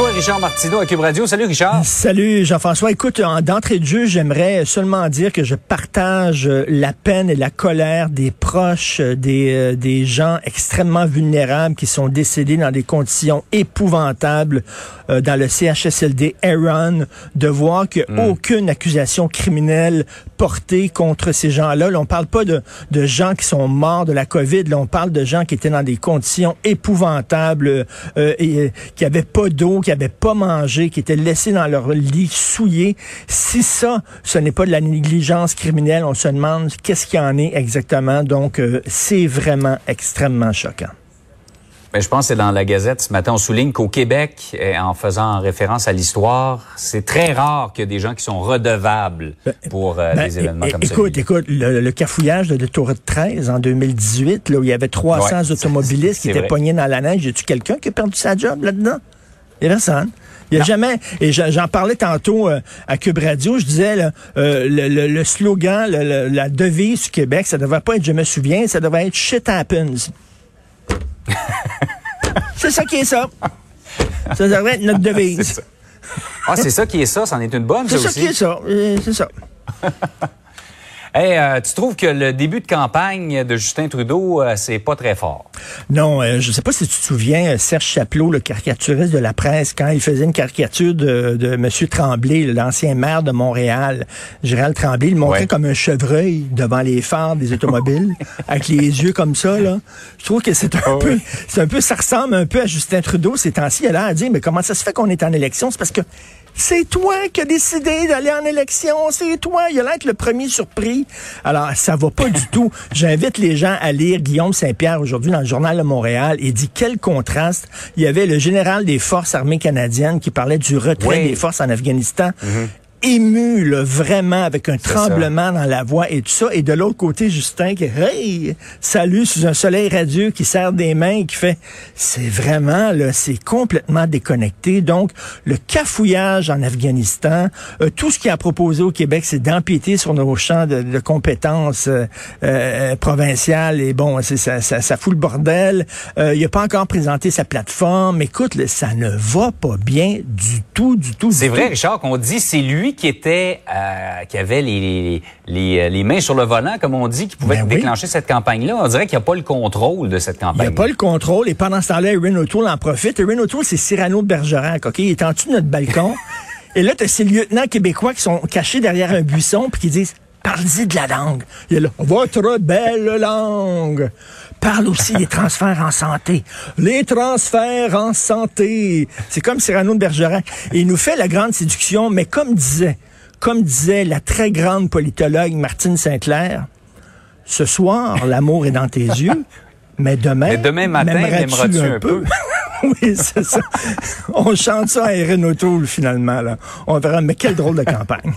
Bonjour, Richard Martineau à Cube Radio. Salut, Richard. Salut, Jean-François. Écoute, d'entrée de jeu, j'aimerais seulement dire que je partage euh, la peine et la colère des proches euh, des, euh, des gens extrêmement vulnérables qui sont décédés dans des conditions épouvantables dans le CHSLD Aaron, de voir a Hmm. aucune accusation criminelle portée contre ces gens-là. Là, on parle pas de, de gens qui sont morts de la COVID. Là, on parle de gens qui étaient dans des conditions épouvantables, euh, et, euh, qui avaient pas d'eau, qui avaient pas mangé, qui étaient laissés dans leur lit souillés. Si ça, ce n'est pas de la négligence criminelle, on se demande qu'est-ce qu'il y en est exactement. Donc, euh, c'est vraiment extrêmement choquant. Ben, je pense que c'est dans la Gazette ce matin. On souligne qu'au Québec, eh, en faisant référence à l'histoire, c'est très rare qu'il y ait des gens qui sont redevables pour euh, Ben, des événements é- comme ça. écoute, écoute, le, le cafouillage de l'autoroute 13 en 2018, là, où il y avait 300 Ouais, automobilistes qui étaient vrai. pognés dans la neige, y a-tu quelqu'un qui a perdu sa job là-dedans? Il y a personne. Il y a jamais, et j'en parlais tantôt euh, à Cube Radio, je disais, là, euh, le, le- le slogan, le- la devise du Québec, ça devrait pas être je me souviens, ça devrait être shit happens. c'est ça qui est ça. Ça devrait être notre devise. C'est ça. Ah, c'est ça qui est ça, c'en est une bonne, C'est ça aussi. qui est ça. Euh, C'est ça. Hey, euh, tu trouves que le début de campagne de Justin Trudeau, euh, c'est pas très fort? Non, euh, je sais pas si tu te souviens, euh, Serge Chapelot, le caricaturiste de la presse, quand il faisait une caricature de, de M. Tremblay, l'ancien maire de Montréal, Gérald Tremblay, il le montrait Ouais. comme un chevreuil devant les phares des automobiles, avec les yeux comme ça. Là. Je trouve que c'est un Ah peu, oui. c'est un peu, ça ressemble un peu à Justin Trudeau ces temps-ci. Il a l'air à dire, mais comment ça se fait qu'on est en élection? C'est parce que c'est toi qui as décidé d'aller en élection, c'est toi. Il a l'air le premier surpris. Alors, ça va pas du tout. J'invite les gens à lire Guillaume Saint-Pierre aujourd'hui dans le Journal de Montréal. Il dit quel contraste. Il y avait le général des forces armées canadiennes qui parlait du retrait Oui. des forces en Afghanistan. Ému, là, vraiment, avec un ça. tremblement dans la voix et tout ça. Et de l'autre côté, Justin qui, hey, salut sous un soleil radieux, qui serre des mains et qui fait, c'est vraiment, là, c'est complètement déconnecté. Donc, le cafouillage en Afghanistan, euh, tout ce qu'il a proposé au Québec, c'est d'empiéter sur nos champs de, de compétences euh, euh, provinciales. Et bon, c'est, ça, ça, ça fout le bordel. Euh, il a pas encore présenté sa plateforme. Écoute, là, ça ne va pas bien du tout, du tout. C'est vrai, tout. Richard, qu'on dit c'est lui qui était, euh, qui avait les, les, mains sur le volant, comme on dit, qui pouvait Ben oui. déclencher cette campagne-là. On dirait qu'il n'y a pas le contrôle de cette Il n'y campagne. a pas le contrôle. Et pendant ce temps-là, Erin O'Toole en profite. Erin O'Toole, c'est Cyrano de Bergerac, OK? Il est en dessous de notre balcon. et là, tu as ces lieutenants québécois qui sont cachés derrière un buisson puis qui disent Parlez-y de la langue. Il est là, votre belle langue. Parle aussi des transferts en santé. Les transferts en santé. C'est comme Cyrano de Bergerac. Et il nous fait la grande séduction, mais comme disait, comme disait la très grande politologue Martine Sinclair, ce soir, l'amour est dans tes yeux, mais demain, Mais demain matin, m'aimeras-tu un peu? oui, c'est ça. On chante ça à Erin O'Toole, finalement. Là. On verra, mais quelle drôle de campagne.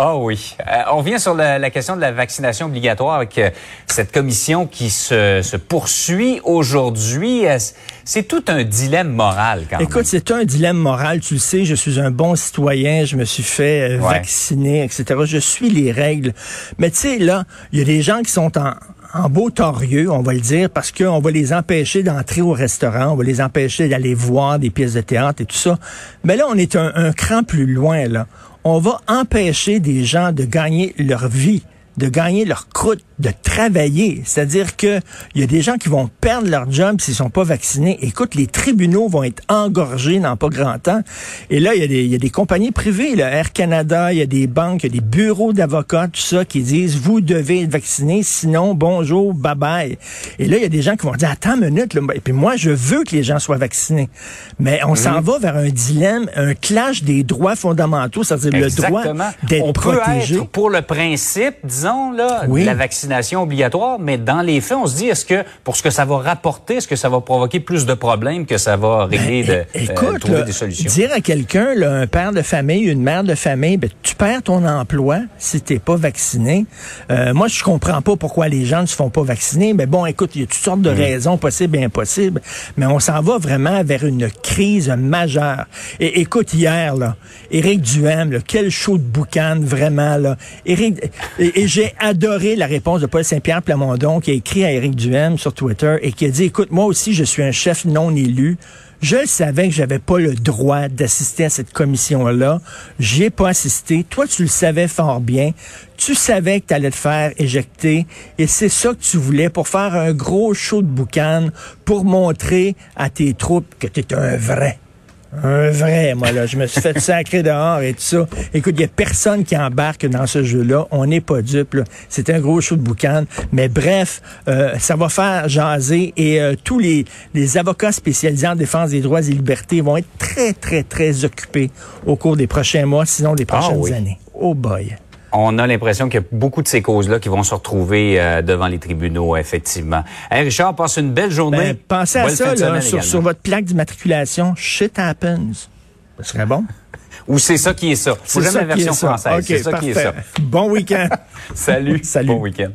Ah oui. Euh, on vient sur la, la question de la vaccination obligatoire avec euh, cette commission qui se, se poursuit aujourd'hui. Euh, c'est tout un dilemme moral quand Écoute, c'est un dilemme moral. Tu le sais, je suis un bon citoyen, je me suis fait euh, Ouais. vacciner, etc. Je suis les règles. Mais tu sais, là, il y a des gens qui sont en, en beau torieux, on va le dire, parce qu'on va les empêcher d'entrer au restaurant, on va les empêcher d'aller voir des pièces de théâtre et tout ça. Mais là, on est un, un cran plus loin, là. On va empêcher des gens de gagner leur vie de gagner leur croûte, de travailler. C'est-à-dire que il y a des gens qui vont perdre leur job s'ils sont pas vaccinés. Écoute, les tribunaux vont être engorgés dans pas grand temps. Et là, il y a des, il y a des compagnies privées, là, Air Canada, il y a des banques, il y a des bureaux d'avocats, tout ça, qui disent, vous devez être vacciné, sinon, bonjour, bye bye. Et là, il y a des gens qui vont dire, attends une minute, là, et puis moi, je veux que les gens soient vaccinés. Mais on s'en va vers un dilemme, un clash des droits fondamentaux, c'est-à-dire le droit d'être peut protégé. être pour le principe, disons, là, Oui. de la vaccination obligatoire, mais dans les faits, on se dit, est-ce que pour ce que ça va rapporter, est-ce que ça va provoquer plus de problèmes que ça va régler, de, É- euh, écoute, trouver là, des solutions? dire à quelqu'un, un père de famille, une mère de famille, ben, tu perds ton emploi si t'es pas vacciné. Euh, moi, je comprends pas pourquoi les gens ne se font pas vacciner. Mais bon, écoute, il y a toutes sortes Mm. de raisons possibles et impossibles. Mais on s'en va vraiment vers une crise majeure. Et écoute, hier, là, Éric Duhem, là, quel show de boucan, vraiment, là. Éric, et, et j'ai adoré la réponse de Paul Saint-Pierre Plamondon qui a écrit à Éric Duhem sur Twitter et qui a dit, écoute, moi aussi, je suis un chef non élu. Je savais que j'avais pas le droit d'assister à cette commission-là. J'y ai pas assisté. Toi, tu le savais fort bien. Tu savais que tu allais te faire éjecter. Et c'est ça que tu voulais pour faire un gros show de boucan, pour montrer à tes troupes que tu es un vrai. Un vrai, moi, là. Je me suis fait sacrer dehors et tout ça. Écoute, il y a personne qui embarque dans ce jeu-là. On n'est pas dupe. C'est un gros show de boucan. Mais bref, euh, ça va faire jaser et euh, tous les, les avocats spécialisés en défense des droits et libertés vont être très, très, très occupés au cours des prochains mois, sinon des prochaines Ah oui. années. Oh boy. On a l'impression qu'il y a beaucoup de ces causes-là qui vont se retrouver euh, devant les tribunaux, effectivement. Hey, Richard, passe une belle journée. Ben, pensez à Bonne ça, là, sur, votre plaque d'immatriculation. Shit happens. Ce serait bon? Ou c'est ça qui est ça. Faut C'est jamais la version ça. française. C'est ça qui est ça. Bon week-end. Salut. Salut. Bon week-end.